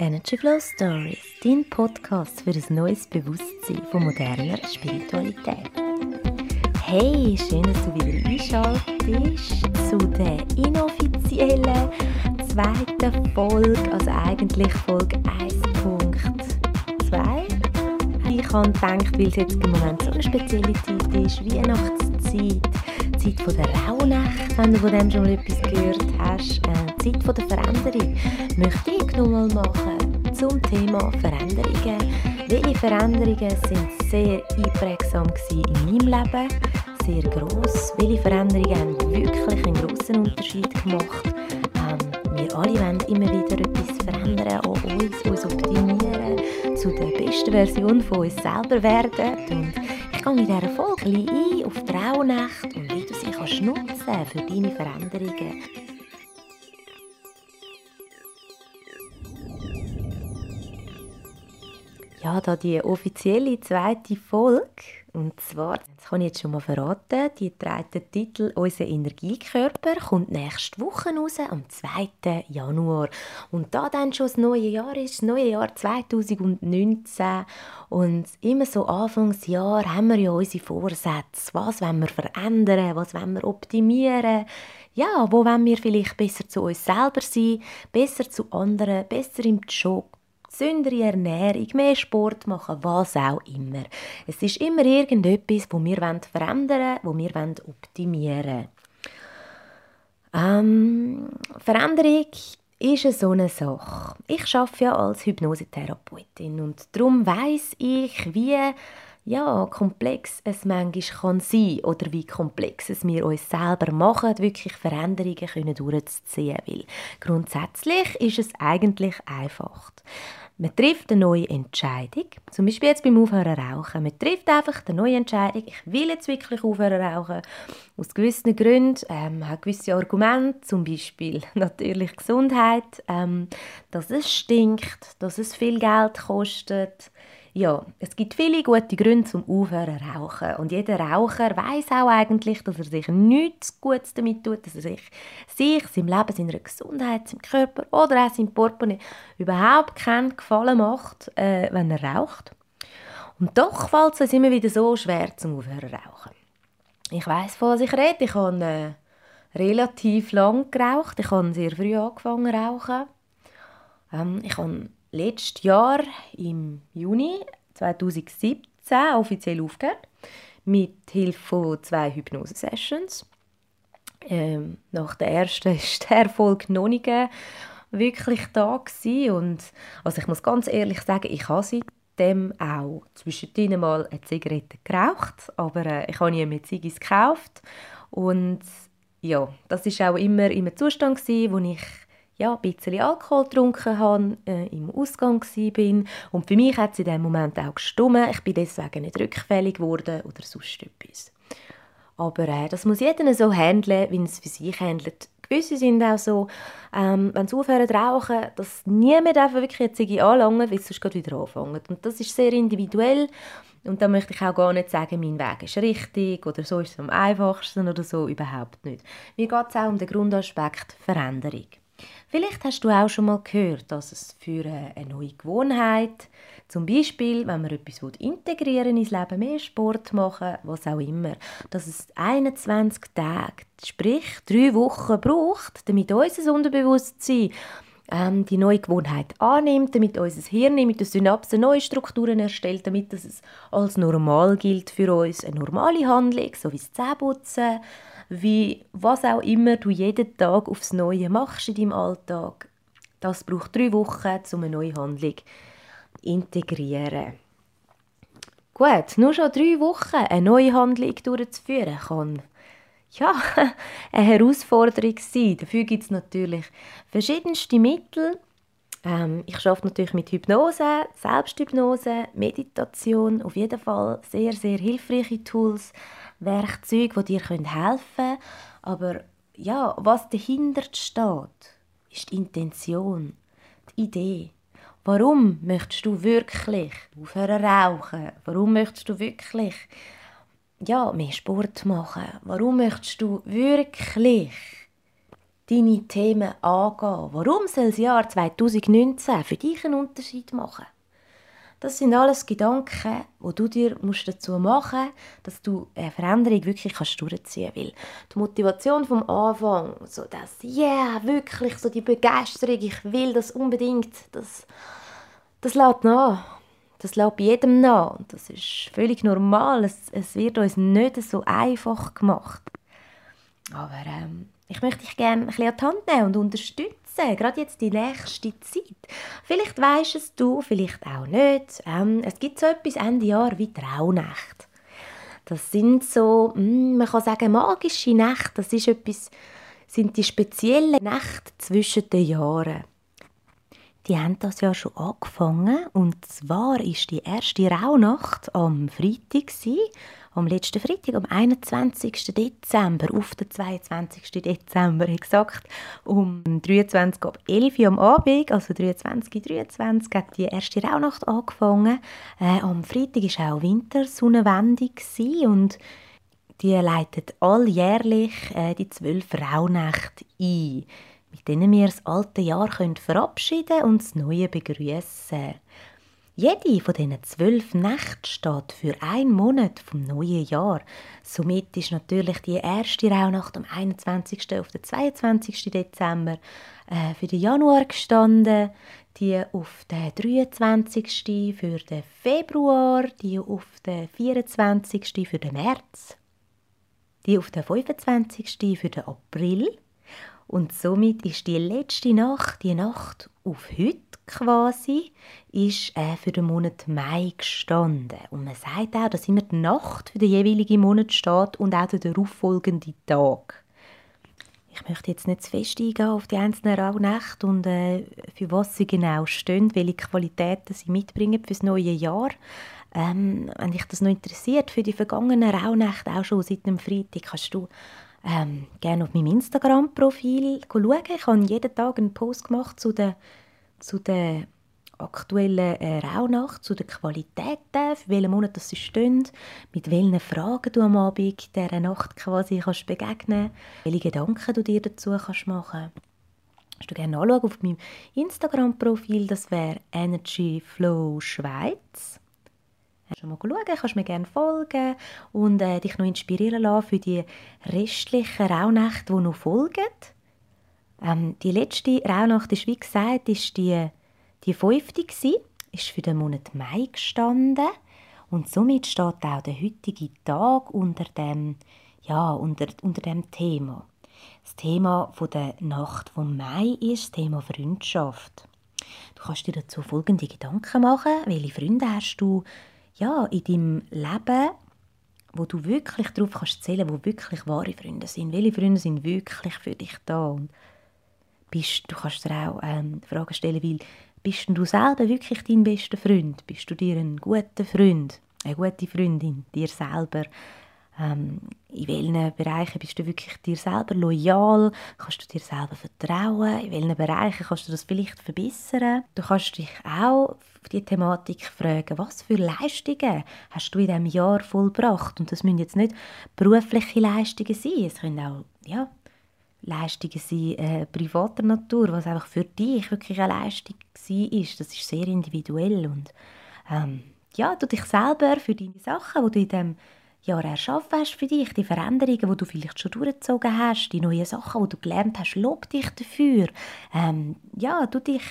Energy Flow Stories, dein Podcast für ein neues Bewusstsein von moderner Spiritualität. Hey, schön, dass du wieder einschaltest zu der inoffiziellen zweiten Folge, also eigentlich Folge 1.2. Ich habe gedacht, weil es jetzt im Moment so eine spezielle Zeit ist, Weihnachtszeit, Zeit von der Rauhnacht, wenn du von dem schon mal etwas gehört hast, äh, Zeit von der Veränderung, möchte ich noch mal machen zum Thema Veränderungen. Welche Veränderungen sind sehr einprägsam in meinem Leben, sehr gross. Welche Veränderungen haben wirklich einen grossen Unterschied gemacht? Ähm, wir alle wollen immer wieder etwas verändern, auch uns, uns optimieren, zu der besten Version von uns selber werden. Und ich gehe in dieser Folge ein auf die Rauhnacht und wie du sie kannst nutzen für deine Veränderungen. Ja, da die offizielle zweite Folge. Und zwar, das kann ich jetzt schon mal verraten, die trägt den Titel «Unser Energiekörper» kommt nächste Woche raus, am 2. Januar. Und da dann schon das neue Jahr ist, das neue Jahr 2019 und immer so Anfangsjahr haben wir ja unsere Vorsätze. Was wollen wir verändern? Was wollen wir optimieren? Ja, wo wollen wir vielleicht besser zu uns selber sein, besser zu anderen, besser im Job, gesündere Ernährung, mehr Sport machen, was auch immer. Es ist immer irgendetwas, wo wir verändern wollen, wo wir optimieren wollen. Ähm, Veränderung ist so eine Sache. Ich arbeite ja als Hypnosetherapeutin und darum weiß ich, wie ja, komplex es manchmal kann oder wie komplex es wir uns selber machen, wirklich Veränderungen durchzuziehen. Weil grundsätzlich ist es eigentlich einfach. Man trifft eine neue Entscheidung, zum Beispiel jetzt beim Aufhören rauchen. Man trifft einfach eine neue Entscheidung, ich will jetzt wirklich aufhören rauchen. Aus gewissen Gründen, ähm, hat gewisse Argumente, zum Beispiel natürlich Gesundheit, ähm, dass es stinkt, dass es viel Geld kostet, ja, es gibt viele gute Gründe zum Aufhören rauchen. Und jeder Raucher weiß auch eigentlich, dass er sich nichts Gutes damit tut, dass er sich, sich seinem Leben, seiner Gesundheit, seinem Körper oder auch seinem Portemonnaie überhaupt keinen Gefallen macht, äh, wenn er raucht. Und doch fällt es uns immer wieder so schwer zum Aufhören rauchen. Ich weiß, von was ich rede. Ich habe äh, relativ lang geraucht. Ich habe sehr früh angefangen zu rauchen. Ähm, ich habe letztes Jahr im Juni 2017 offiziell aufgehört mit Hilfe von zwei Hypnose-Sessions. Ähm, nach der ersten ist der Erfolg noch nicht wirklich da gewesen. und also ich muss ganz ehrlich sagen, ich habe seitdem auch zwischendrin mal eine Zigarette geraucht, aber äh, ich habe nie mehr Ziggis gekauft und ja, das ist auch immer im Zustand gewesen, wo ich ja, ein bisschen Alkohol getrunken habe, äh, im Ausgang war. Und für mich hat es in diesem Moment auch gestummen. Ich bin deswegen nicht rückfällig geworden oder sonst etwas. Aber äh, das muss jeder so handeln, wie es für sich handelt. Gewisse sind auch so, ähm, wenn sie aufhören zu rauchen, dass niemand einfach wirklich eine Ziege anlangen, weil sie sonst wieder anfangen. Und das ist sehr individuell. Und da möchte ich auch gar nicht sagen, mein Weg ist richtig oder so ist es am einfachsten oder so, überhaupt nicht. Mir geht es auch um den Grundaspekt Veränderung. Vielleicht hast du auch schon mal gehört, dass es für eine neue Gewohnheit, zum Beispiel, wenn man etwas integrieren ins Leben, mehr Sport machen, was auch immer, dass es 21 Tage, sprich drei Wochen braucht, damit unser Unterbewusstsein ähm, die neue Gewohnheit annimmt, damit unser Hirn mit den Synapsen neue Strukturen erstellt, damit es als normal gilt für uns, eine normale Handlung, so wie das Zähneputzen, wie was auch immer du jeden Tag aufs Neue machst in deinem Alltag. Das braucht drei Wochen, um eine neue Handlung zu integrieren. Gut, nur schon drei Wochen eine neue Handlung durchzuführen kann ja, eine Herausforderung sein. Dafür gibt es natürlich verschiedenste Mittel. Ähm, ich arbeite natürlich mit Hypnose, Selbsthypnose, Meditation, auf jeden Fall sehr, sehr hilfreiche Tools, Werkzeuge, die dir helfen können. Aber ja, was dahinter steht, ist die Intention, die Idee. Warum möchtest du wirklich aufhören rauchen? Warum möchtest du wirklich ja, mehr Sport machen? Warum möchtest du wirklich deine Themen angehen. Warum soll das Jahr 2019 für dich einen Unterschied machen? Das sind alles Gedanken, wo du dir musst dazu machen musst, dass du eine Veränderung wirklich kannst durchziehen kannst. die Motivation vom Anfang, so das, yeah, wirklich, so die Begeisterung, ich will das unbedingt, das, das lässt nach. Das lässt bei jedem nach. Das ist völlig normal. Es, es wird uns nicht so einfach gemacht. Aber ähm, ich möchte dich gerne ein bisschen an die Hand nehmen und unterstützen gerade jetzt die nächste Zeit. Vielleicht weisst es du, vielleicht auch nicht. Ähm, es gibt so etwas Ende Jahr wie Traunächte. Das sind so, hm, man kann sagen, magische Nächte. Das ist etwas, sind die speziellen Nächte zwischen den Jahren. Die haben das ja schon angefangen und zwar ist die erste Rauhnacht am Freitag am letzten Freitag, am 21. Dezember, auf den 22. Dezember exakt, um 23 ab 11 Uhr am Abend, also 23, 23, hat die erste Rauhnacht angefangen. Äh, am Freitag war auch Wintersonnenwende und die leitet alljährlich äh, die zwölf Rauhnächte ein, mit denen wir das alte Jahr können verabschieden und das neue begrüßen. Jede von diesen zwölf Nächten steht für einen Monat vom neuen Jahr. Somit ist natürlich die erste Rauhnacht am 21. auf den 22. Dezember äh, für den Januar gestanden, die auf den 23. für den Februar, die auf den 24. für den März, die auf den 25. für den April und somit ist die letzte Nacht, die Nacht auf heute quasi, ist äh, für den Monat Mai gestanden. Und man sagt auch, dass immer die Nacht für den jeweiligen Monat steht und auch der darauffolgende Tag. Ich möchte jetzt nicht zu fest eingehen auf die einzelnen Rauhnächte und äh, für was sie genau stehen, welche Qualitäten sie mitbringen für das neue Jahr. Ähm, wenn dich das noch interessiert, für die vergangenen Rauhnächte, auch schon seit dem Freitag, kannst du ähm, gerne auf meinem Instagram-Profil schauen. Ich habe jeden Tag einen Post gemacht zu den zu der aktuellen äh, Rauhnacht, zu den Qualitäten, für welchen Monat das sie stehen, mit welchen Fragen du am Abend dieser Nacht quasi kannst begegnen welche Gedanken du dir dazu kannst machen kannst du gerne anschauen auf meinem Instagram-Profil, das wäre Energy Flow Schweiz. Schon mal schauen, kannst mir gerne folgen und äh, dich noch inspirieren lassen für die restlichen Rauhnächte, die noch folgen. Ähm, die letzte Rauhnacht ist, wie gesagt, ist die, die fünfte gewesen, ist für den Monat Mai gestanden und somit steht auch der heutige Tag unter dem, ja, unter, unter dem Thema. Das Thema von der Nacht vom Mai ist das Thema Freundschaft. Du kannst dir dazu folgende Gedanken machen. Welche Freunde hast du ja, in deinem Leben, wo du wirklich darauf kannst zählen, wo wirklich wahre Freunde sind? Welche Freunde sind wirklich für dich da? Und bist, du kannst dir auch ähm, Fragen stellen, weil bist du selber wirklich dein bester Freund? Bist du dir ein guter Freund, eine gute Freundin, dir selber? Ähm, in welchen Bereichen bist du wirklich dir selber loyal? Kannst du dir selber vertrauen? In welchen Bereichen kannst du das vielleicht verbessern? Du kannst dich auch auf die Thematik fragen, was für Leistungen hast du in diesem Jahr vollbracht? Und das müssen jetzt nicht berufliche Leistungen sein, es können auch ja, Leistungen sind äh, privater Natur, was einfach für dich wirklich eine Leistung war, das ist sehr individuell und ähm, ja, du dich selber für deine Sachen, die du in diesem Jahr erschaffen hast für dich, die Veränderungen, die du vielleicht schon durchgezogen hast, die neuen Sachen, die du gelernt hast, lob dich dafür. Ähm, ja, du dich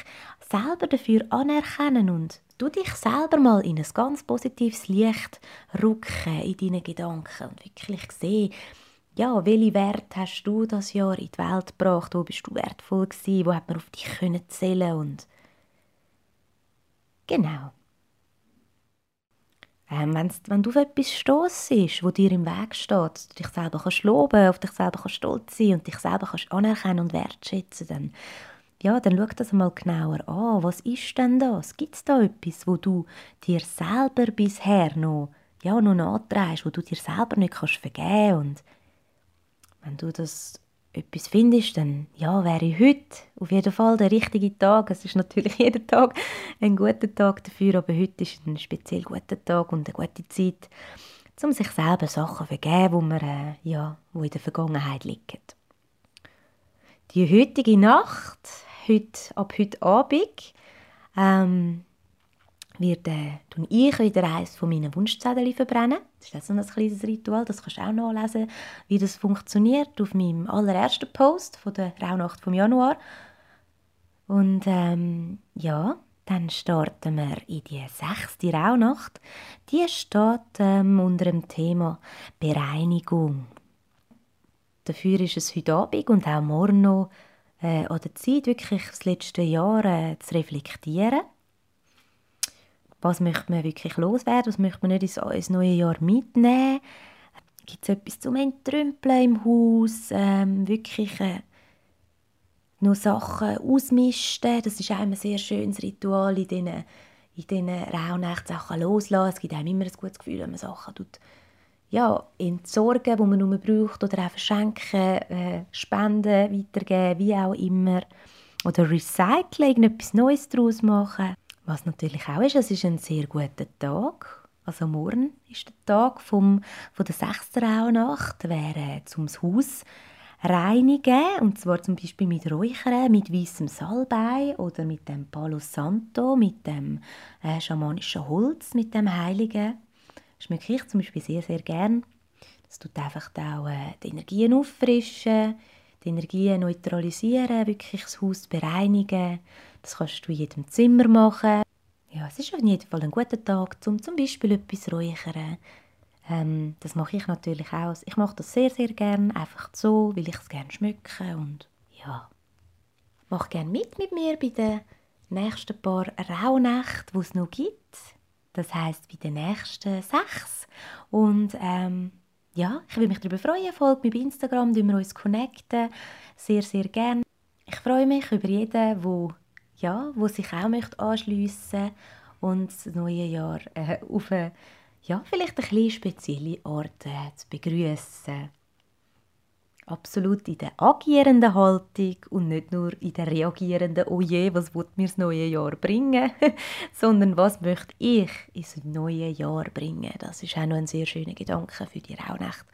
selber dafür anerkennen und du dich selber mal in ein ganz positives Licht rücken in deinen Gedanken und wirklich sehen, ja, welche Werte hast du das Jahr in die Welt gebracht? Wo bist du wertvoll gewesen? Wo hat man auf dich können zählen und genau. Ähm, wenn du auf etwas stossest, wo dir im Weg steht, dich selber kannst loben, auf dich selber kannst stolz sein und dich selber kannst anerkennen und wertschätzen, dann ja, dann schau das mal genauer an. Was ist denn das? Gibt es da etwas, wo du dir selber bisher noch, ja, noch nachträgst, wo du dir selber nicht kannst vergeben und wenn du das etwas findest, dann ja, wäre heute auf jeden Fall der richtige Tag. Es ist natürlich jeder Tag ein guter Tag dafür, aber heute ist ein speziell guter Tag und eine gute Zeit, um sich selber Sachen zu vergeben, man äh, ja, in der Vergangenheit liegen. Die heutige Nacht, heute, ab heute Abend, ähm, wird, äh, ich wieder eines von meinen Wunschzetteln verbrennen. Das ist so ein kleines Ritual, das kannst du auch nachlesen, wie das funktioniert auf meinem allerersten Post von der Rauhnacht vom Januar. Und ähm, ja, dann starten wir in die sechste Rauhnacht. Die steht ähm, unter dem Thema Bereinigung. Dafür ist es heute Abend und auch morgen noch äh, an der Zeit, wirklich das letzte Jahr äh, zu reflektieren was möchte man wirklich loswerden, was möchte man nicht ins, neue Jahr mitnehmen. Gibt es etwas zum Entrümpeln im Haus, ähm, wirklich äh, noch Sachen ausmisten. Das ist ein sehr schönes Ritual in diesen, in diesen Rauhnächten, Sachen loslassen. Es gibt einem immer ein gutes Gefühl, wenn man Sachen tut, ja, entsorgen, die man nur braucht, oder auch verschenken, äh, spenden, weitergeben, wie auch immer. Oder recyceln, etwas Neues daraus machen. Was natürlich auch ist, es ist ein sehr guter Tag. Also morgen ist der Tag vom, von der 6. Rauhnacht, wäre zum Haus reinigen, und zwar zum Beispiel mit Räuchern, mit weißem Salbei oder mit dem Palo Santo, mit dem äh, schamanischen Holz, mit dem Heiligen. Das schmecke ich zum Beispiel sehr, sehr gern. Das tut einfach auch äh, die Energien auffrischen, die Energien neutralisieren, wirklich das Haus bereinigen. Das kannst du in jedem Zimmer machen. Ja, es ist auf jeden Fall ein guter Tag, um zum Beispiel etwas räuchern. Ähm, das mache ich natürlich auch. Ich mache das sehr, sehr gerne, einfach so, weil ich es gerne schmücke und ja. Mach gerne mit mit mir bei den nächsten paar Rauhnächten, die es noch gibt. Das heißt bei den nächsten sechs. Und ähm, ja, ich würde mich darüber freuen. Folgt mir bei Instagram, wir uns connecten. Sehr, sehr gerne. Ich freue mich über jeden, der ja, wo sich auch möchte anschliessen und das neue Jahr äh, auf eine, ja, vielleicht eine bisschen spezielle Art äh, zu begrüßen. Absolut in der agierenden Haltung und nicht nur in der reagierenden «Oh je, was wird mir das neue Jahr bringen?» sondern «Was möchte ich ins neue Jahr bringen?» Das ist auch noch ein sehr schöner Gedanke für die Rauhnacht.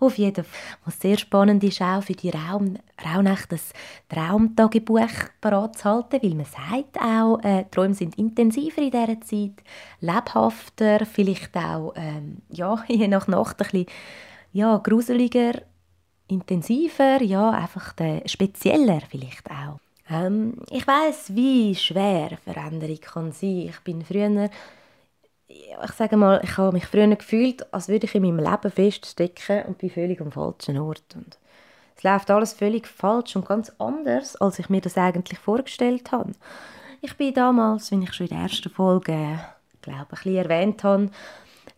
Auf jeden Fall. Was sehr spannend ist auch für die Raum, Rauhnacht, das Traumtagebuch parat zu halten, weil man sagt auch, äh, Träume sind intensiver in dieser Zeit, lebhafter, vielleicht auch, ähm, ja, je nach Nacht ein bisschen, ja, gruseliger, intensiver, ja, einfach spezieller vielleicht auch. Ähm, ich weiß, wie schwer Veränderung kann sein. Ich bin früher ich sage mal, ich habe mich früher gefühlt, als würde ich in meinem Leben feststecken und bin völlig am falschen Ort. Und es läuft alles völlig falsch und ganz anders, als ich mir das eigentlich vorgestellt habe. Ich bin damals, wie ich schon in der ersten Folge, glaube ein bisschen erwähnt habe,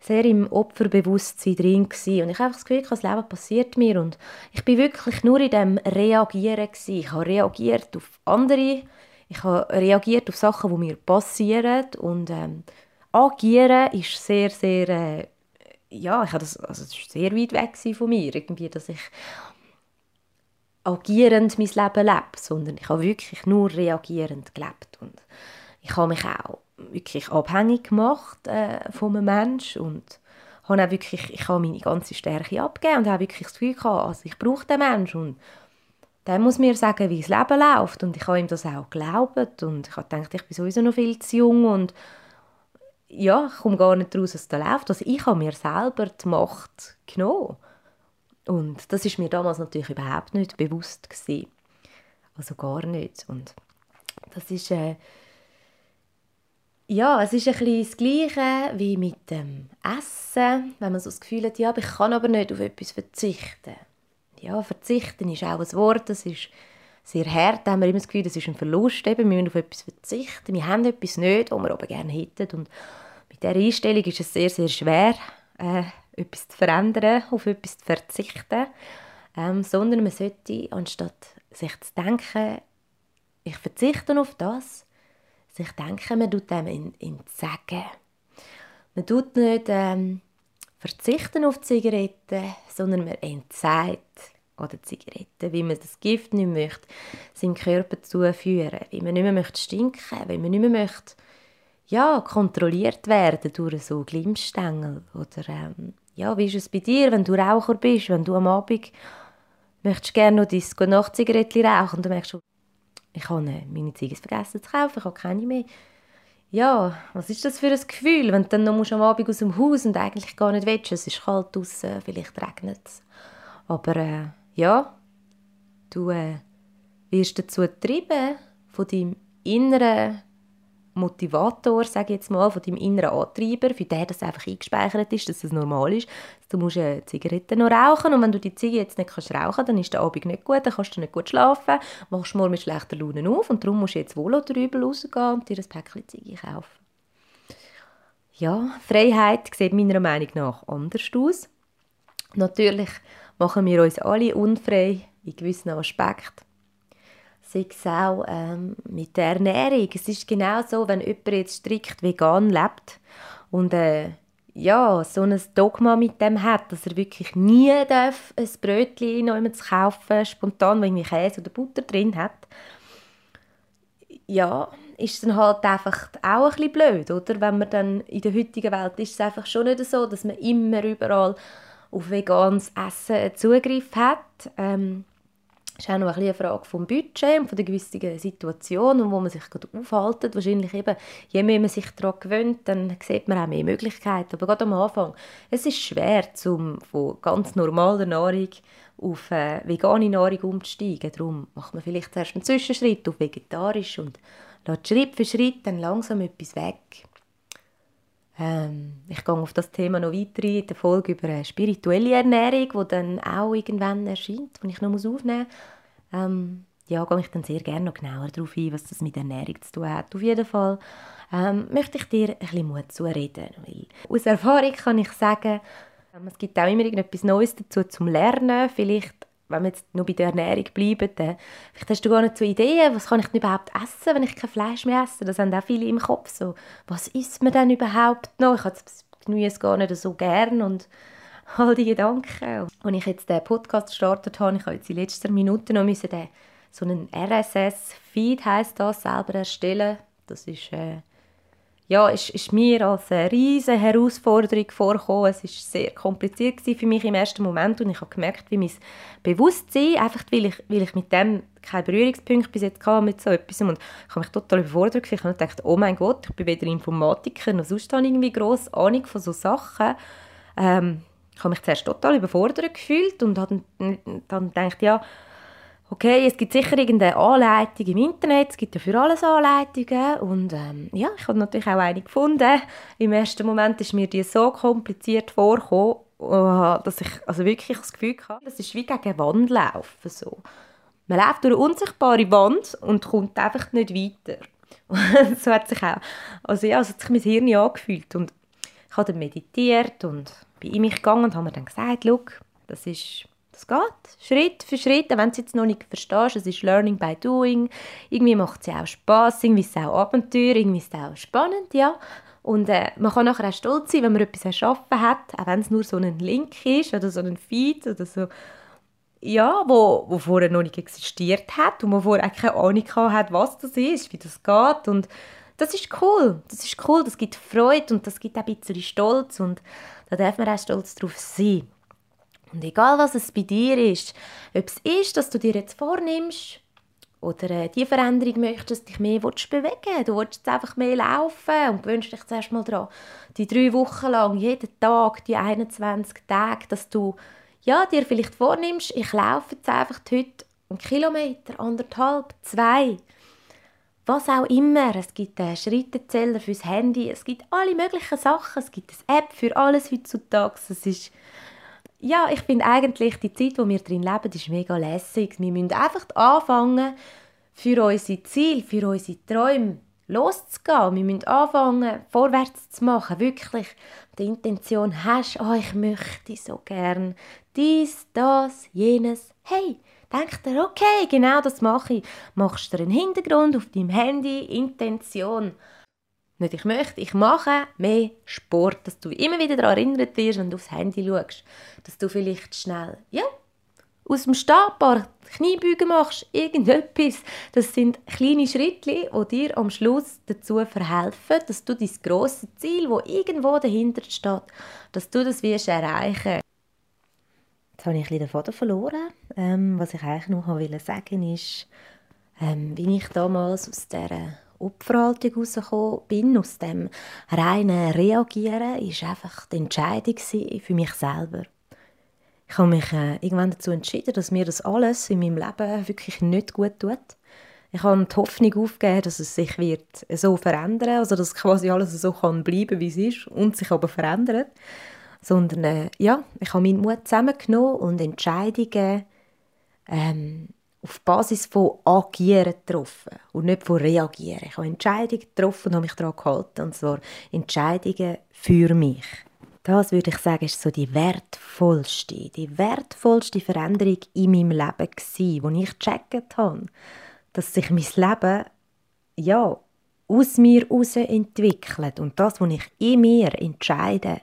sehr im Opferbewusstsein drin gewesen. und ich habe das Gefühl, das Leben passiert mir und ich bin wirklich nur in dem Reagieren gewesen. Ich habe reagiert auf andere, ich habe reagiert auf Sachen, die mir passieren und ähm, agieren ist sehr, sehr, äh, ja, ich das, also das ist sehr weit weg von mir, irgendwie, dass ich agierend mein Leben lebe, sondern ich habe wirklich nur reagierend gelebt und ich habe mich auch wirklich abhängig gemacht äh, von einem Menschen und habe auch wirklich, ich habe meine ganze Stärke abgegeben und habe wirklich das Gefühl gehabt, also ich brauche den Menschen und der muss mir sagen, wie das Leben läuft und ich habe ihm das auch geglaubt und ich habe gedacht, ich bin sowieso noch viel zu jung und ja, ich komme gar nicht daraus, was da läuft. Also ich habe mir selber die Macht genommen. Und das ist mir damals natürlich überhaupt nicht bewusst gewesen. Also gar nicht. Und das ist, äh, ja, es ist ein bisschen das Gleiche wie mit dem Essen, wenn man so das Gefühl hat, ja, ich kann aber nicht auf etwas verzichten. Ja, verzichten ist auch ein Wort, das ist sehr hart, da haben wir immer das Gefühl, das ist ein Verlust, eben, wir müssen auf etwas verzichten, wir haben etwas nicht, was wir aber gerne hätten. Und mit dieser Einstellung ist es sehr, sehr schwer, äh, etwas zu verändern, auf etwas zu verzichten, ähm, sondern man sollte, anstatt sich zu denken, ich verzichte auf das, sich denken, man tut dem in, in Sagen. Man tut nicht ähm, verzichten auf Zigaretten, sondern man entsagt oder Zigaretten, wie man das Gift nicht möchte, seinem Körper zuführen, wie man nicht mehr möchte stinken, wie man nicht mehr möchte, ja, kontrolliert werden durch so Glimmstängel. Oder ähm, ja, wie ist es bei dir, wenn du Raucher bist, wenn du am Abend möchtest gerne noch dein Gute-Nacht-Zigarettchen rauchen und dann merkst du, ich habe meine Zigaretten vergessen zu kaufen, ich habe keine mehr. Ja, was ist das für ein Gefühl, wenn du dann noch am Abend aus dem Haus und eigentlich gar nicht willst, es ist kalt draußen, vielleicht regnet es. Aber äh, ja, du äh, wirst dazu getrieben von deinem inneren Motivator, sage jetzt mal, von deinem inneren Antreiber, für den das einfach eingespeichert ist, dass es normal ist. Du musst eine Zigarette noch rauchen und wenn du die Zigarette jetzt nicht kannst rauchen dann ist der Abend nicht gut, dann kannst du nicht gut schlafen, machst morgen mit schlechter Laune auf und darum musst du jetzt wohl oder übel rausgehen und dir ein Päckchen Zigarette kaufen. Ja, Freiheit sieht meiner Meinung nach anders aus. Natürlich machen wir uns alle unfrei in gewissen Aspekten sei es auch ähm, mit der Ernährung. Es ist genau so, wenn jemand jetzt strikt vegan lebt und äh, ja, so ein Dogma mit dem hat, dass er wirklich nie darf, ein Brötchen noch zu kaufen spontan, wenn irgendwie Käse oder Butter drin hat, ja, ist dann halt einfach auch ein bisschen blöd, oder? Wenn man dann in der heutigen Welt ist es einfach schon nicht so, dass man immer überall auf veganes Essen Zugriff hat. Ähm, ist auch noch ein eine Frage vom Budget und von der gewissen Situation und wo man sich gerade aufhält. Wahrscheinlich eben, je mehr man sich daran gewöhnt, dann sieht man auch mehr Möglichkeiten. Aber gerade am Anfang, es ist schwer, zum von ganz normaler Nahrung auf äh, vegane Nahrung umzusteigen. Darum macht man vielleicht zuerst einen Zwischenschritt auf vegetarisch und lässt Schritt für Schritt dann langsam etwas weg. Ähm, ich gehe auf das Thema noch weiter in der Folge über eine spirituelle Ernährung, die dann auch irgendwann erscheint, die ich noch aufnehmen muss. Ähm, ja, gehe ich dann sehr gerne noch genauer darauf ein, was das mit Ernährung zu tun hat. Auf jeden Fall ähm, möchte ich dir ein bisschen Mut zureden. Weil aus Erfahrung kann ich sagen, ähm, es gibt auch immer irgendetwas Neues dazu zum Lernen. Vielleicht wenn wir jetzt nur bei der Ernährung bleiben, dann vielleicht hast du gar nicht so Ideen, was kann ich denn überhaupt essen, wenn ich kein Fleisch mehr esse. Das haben auch viele im Kopf. So, was isst man denn überhaupt noch? Ich habe das Gemüse gar nicht so gern und all die Gedanken. Als ich jetzt den Podcast gestartet habe, ich habe jetzt in letzter Minute noch müssen den, so einen RSS-Feed heisst das, selber erstellen. Das ist... Äh, ja, ist, ist mir als eine riesige Herausforderung vorgekommen. Es war sehr kompliziert für mich im ersten Moment und ich habe gemerkt, wie mein Bewusstsein, einfach weil ich, weil ich mit dem keinen Berührungspunkt bis jetzt hatte mit so etwas und ich habe mich total überfordert gefühlt. Ich habe gedacht, oh mein Gott, ich bin weder Informatiker noch sonst habe irgendwie grosse Ahnung von so Sachen. Ähm, ich habe mich zuerst total überfordert gefühlt und habe dann gedacht, ja, okay, es gibt sicher irgendeine Anleitung im Internet, es gibt ja für alles Anleitungen und ähm, ja, ich habe natürlich auch eine gefunden. Im ersten Moment ist mir die so kompliziert vorgekommen, oh, dass ich also wirklich das Gefühl hatte, das ist wie gegen Wand laufen. So. Man läuft durch eine unsichtbare Wand und kommt einfach nicht weiter. so hat sich auch, also ja, so hat sich mein Hirn angefühlt und ich habe dann meditiert und bin in mich gegangen und habe mir dann gesagt, das ist das geht, Schritt für Schritt, wenn du es jetzt noch nicht verstehst, es ist Learning by Doing. Irgendwie macht es ja auch Spass, irgendwie ist es auch Abenteuer, irgendwie ist es auch spannend, ja. Und äh, man kann nachher auch stolz sein, wenn man etwas erschaffen hat, auch wenn es nur so ein Link ist oder so ein Feed oder so, ja, wo, wo vorher noch nicht existiert hat und wo vorher auch keine Ahnung hat, was das ist, wie das geht und das ist cool, das ist cool, das gibt Freude und das gibt auch ein bisschen Stolz und da darf man auch stolz drauf sein. Und egal, was es bei dir ist, ob es ist, dass du dir jetzt vornimmst oder äh, die Veränderung möchtest, dich mehr willst bewegen du willst einfach mehr laufen und gewöhnst dich zuerst mal daran, die drei Wochen lang, jeden Tag, die 21 Tage, dass du ja, dir vielleicht vornimmst, ich laufe jetzt einfach heute einen Kilometer, anderthalb, zwei, was auch immer. Es gibt einen Schrittezähler fürs Handy, es gibt alle möglichen Sachen, es gibt eine App für alles heutzutage. Es ist ja, ich finde eigentlich, die Zeit, wo wir drin leben, ist mega lässig. Wir müssen einfach anfangen, für unsere Ziele, für unsere Träume loszugehen. Wir müssen anfangen, vorwärts zu machen. Wirklich die Intention hast, oh, ich möchte so gern dies, das, jenes. Hey, denk dir, okay, genau das mache ich. Machst du einen Hintergrund auf deinem Handy, Intention. Nicht ich möchte, ich mache mehr Sport, dass du immer wieder daran erinnert wirst, wenn du aufs Handy schaust, dass du vielleicht schnell, ja, aus dem Stab ein paar Kniebeugen machst, irgendetwas. Das sind kleine Schritte, die dir am Schluss dazu verhelfen, dass du dein grosses Ziel, wo irgendwo dahinter steht, dass du das wirst erreichen Jetzt habe ich ein den Faden verloren. Ähm, was ich eigentlich noch wollte sagen ist, ähm, wie ich damals aus dieser Opferhaltung rausgekommen bin, aus dem reinen Reagieren, war einfach die Entscheidung für mich selber. Ich habe mich äh, irgendwann dazu entschieden, dass mir das alles in meinem Leben wirklich nicht gut tut. Ich habe die Hoffnung aufgegeben, dass es sich wird so verändern also dass quasi alles so kann bleiben wie es ist und sich aber verändert. Sondern äh, ja, ich habe meinen Mut zusammengenommen und Entscheidungen ähm, auf Basis von Agieren getroffen und nicht von Reagieren. Ich habe Entscheidungen getroffen und habe mich daran gehalten, und zwar Entscheidungen für mich. Das würde ich sagen, ist so die wertvollste, die wertvollste Veränderung in meinem Leben gewesen, wo ich gecheckt habe, dass sich mein Leben ja aus mir heraus entwickelt und das, was ich in mir entscheide,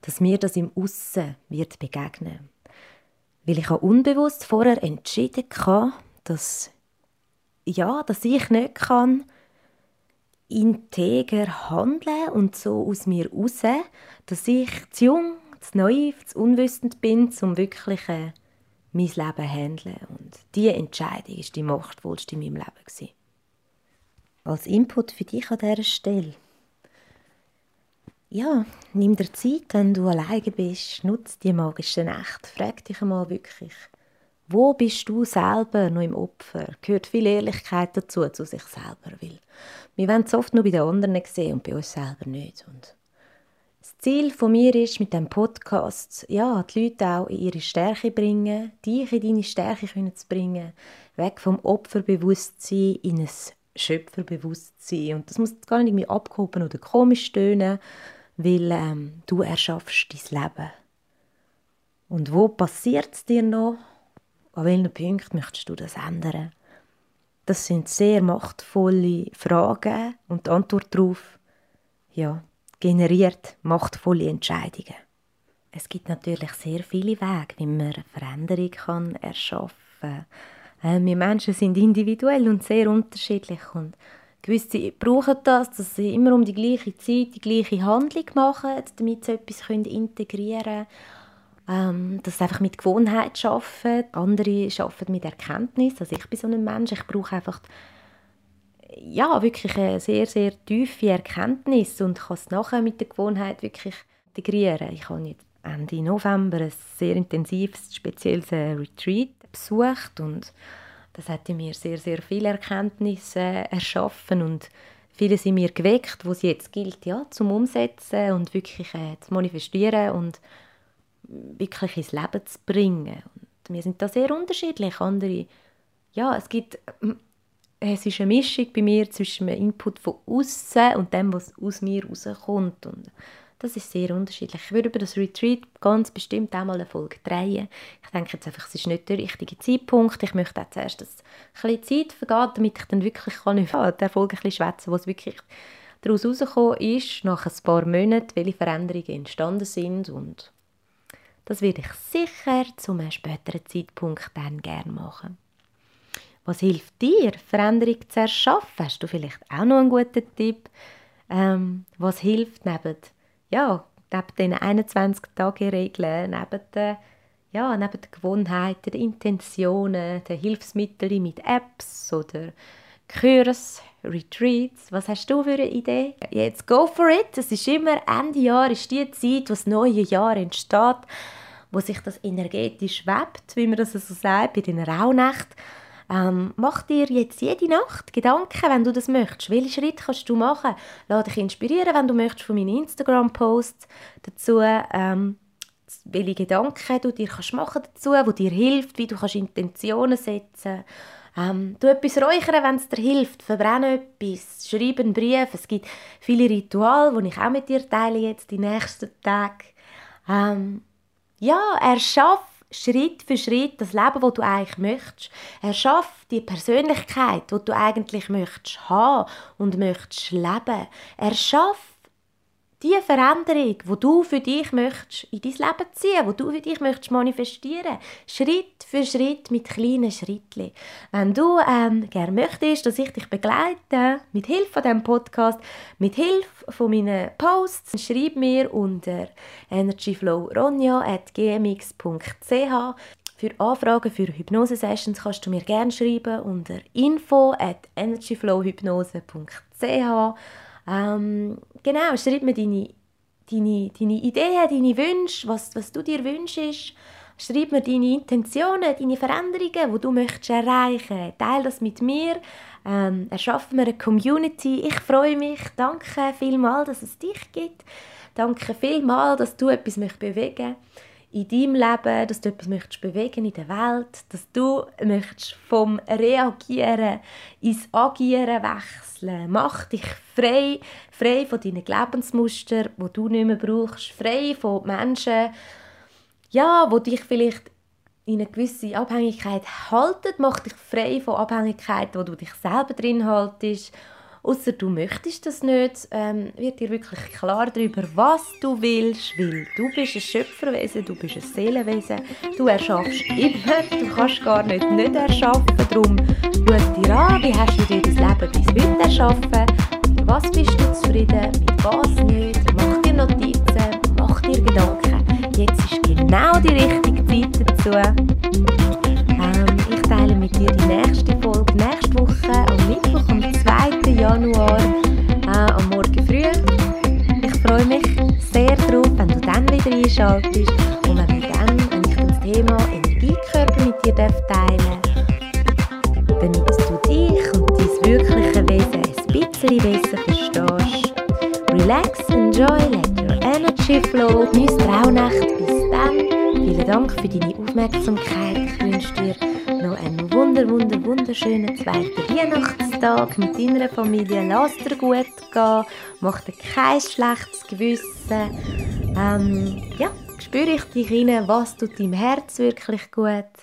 dass mir das im Aussen wird begegnen. Weil ich auch unbewusst vorher entschieden habe, dass, ja, dass ich nicht kann integer handeln und so aus mir raus, dass ich zu jung, zu naiv, zu unwissend bin, um wirklich äh, mein Leben zu handeln. Und diese Entscheidung war die machtvollste in meinem Leben. Gewesen. Als Input für dich an dieser Stelle. Ja, nimm dir Zeit, wenn du alleine bist, nutze die magische Nacht. Frag dich einmal wirklich, wo bist du selber noch im Opfer? Gehört viel Ehrlichkeit dazu, zu sich selber. Weil wir wollen es oft nur bei den anderen sehen und bei uns selber nicht. Und das Ziel von mir ist, mit dem Podcast ja, die Leute auch in ihre Stärke bringen, dich in deine Stärke zu bringen, weg vom Opferbewusstsein in ein Schöpferbewusstsein. Und das muss gar nicht irgendwie abgehoben oder komisch tönen, weil ähm, du erschaffst dein Leben. Und wo passiert es dir noch? An welchen Punkten möchtest du das ändern? Das sind sehr machtvolle Fragen und die Antwort darauf, ja, generiert machtvolle Entscheidungen. Es gibt natürlich sehr viele Wege, wie man Veränderung kann erschaffen kann. Äh, wir Menschen sind individuell und sehr unterschiedlich und gewisse brauchen das, dass sie immer um die gleiche Zeit die gleiche Handlung machen, damit sie etwas integrieren können ähm, dass einfach mit Gewohnheit arbeiten. Andere arbeiten mit Erkenntnis. Also ich bin so ein Mensch, ich brauche einfach ja, wirklich eine sehr, sehr tiefe Erkenntnis und kann es nachher mit der Gewohnheit wirklich integrieren. Ich habe jetzt Ende November ein sehr intensives, spezielles Retreat besucht und das hat mir sehr, sehr viele Erkenntnisse erschaffen und viele sind mir geweckt, wo es jetzt gilt, ja, zum Umsetzen und wirklich äh, zu manifestieren und wirklich ins Leben zu bringen. Und wir sind da sehr unterschiedlich. Andere, ja, es gibt, es ist eine Mischung bei mir zwischen einem Input von außen und dem, was aus mir rauskommt. Und das ist sehr unterschiedlich. Ich würde über das Retreat ganz bestimmt auch mal eine Folge drehen. Ich denke jetzt einfach, es ist nicht der richtige Zeitpunkt. Ich möchte auch zuerst ein bisschen Zeit vergehen, damit ich dann wirklich kann über der Folge ein bisschen schwätzen, was wirklich daraus herausgekommen ist, nach ein paar Monaten, welche Veränderungen entstanden sind und das werde ich sicher zu einem späteren Zeitpunkt dann gerne machen. Was hilft dir, Veränderung zu erschaffen? Hast du vielleicht auch noch einen guten Tipp? Ähm, was hilft neben, ja, neben den 21-Tage-Regeln, neben den, ja, neben den Gewohnheiten, den Intentionen, den Hilfsmitteln mit Apps oder Kurs, Retreats. Was hast du für eine Idee? Jetzt go for it. Es ist immer Ende Jahr, ist die Zeit, wo das neue Jahr entsteht, wo sich das energetisch webt, wie man das so sagt, bei den Rauhnächten. Ähm, mach dir jetzt jede Nacht Gedanken, wenn du das möchtest. Welche Schritte kannst du machen? Lass dich inspirieren, wenn du möchtest, von meinen Instagram-Posts dazu. Ähm, welche Gedanken du dir kannst machen dazu, wo dir hilft, wie du kannst Intentionen setzen ähm, du etwas räuchern, wenn es dir hilft. Verbrenne etwas, schreibe einen Brief. Es gibt viele Rituale, die ich auch mit dir teile jetzt die nächsten Tage. Ähm, ja, erschaff Schritt für Schritt das Leben, das du eigentlich möchtest. Erschaff die Persönlichkeit, die du eigentlich möchtest haben und möchtest leben. Erschaff die Veränderung, wo du für dich möchtest in dein Leben ziehen, wo du für dich möchtest manifestieren, Schritt für Schritt mit kleinen Schritten. Wenn du ähm, gerne möchtest, dass ich dich begleite mit Hilfe von dem Podcast, mit Hilfe von meinen Posts, schreib mir unter energyflowronja@gmx.ch für Anfragen für Hypnose-Sessions kannst du mir gerne schreiben unter info at energyflowhypnose.ch ähm, genau, schreib mir deine, deine, deine Ideen, deine Wünsche, was, was du dir wünschst. Schreib mir deine Intentionen, deine Veränderungen, die du möchtest erreichen. Teil das mit mir. Ähm, erschaffen wir eine Community. Ich freue mich. Danke vielmals, dass es dich gibt. Danke vielmals, dass du etwas bewegen möchtest in deinem Leben, dass du etwas möchtest bewegen in der Welt, dass du möchtest vom Reagieren ins Agieren wechseln. Mach dich frei, frei von deinen Lebensmustern, wo du nicht mehr brauchst, frei von Menschen, ja, wo dich vielleicht in eine gewisse Abhängigkeit halten. Mach dich frei von Abhängigkeiten, wo du dich selber drin haltest Außer du möchtest das nicht, ähm, wird dir wirklich klar darüber, was du willst, weil du bist ein Schöpferwesen, du bist ein Seelenwesen, du erschaffst immer, du kannst gar nicht nicht erschaffen, darum schau dir an, wie hast du dir dein Leben bis heute erschaffen, mit was bist du zufrieden, mit was nicht, mach dir Notizen, mach dir Gedanken, jetzt ist genau die richtige Zeit dazu. Familie. Lass dir gut gehen, mach dir kein schlechtes Gewissen. Ähm, ja, spüre ich dich rein, was tut deinem Herz wirklich gut.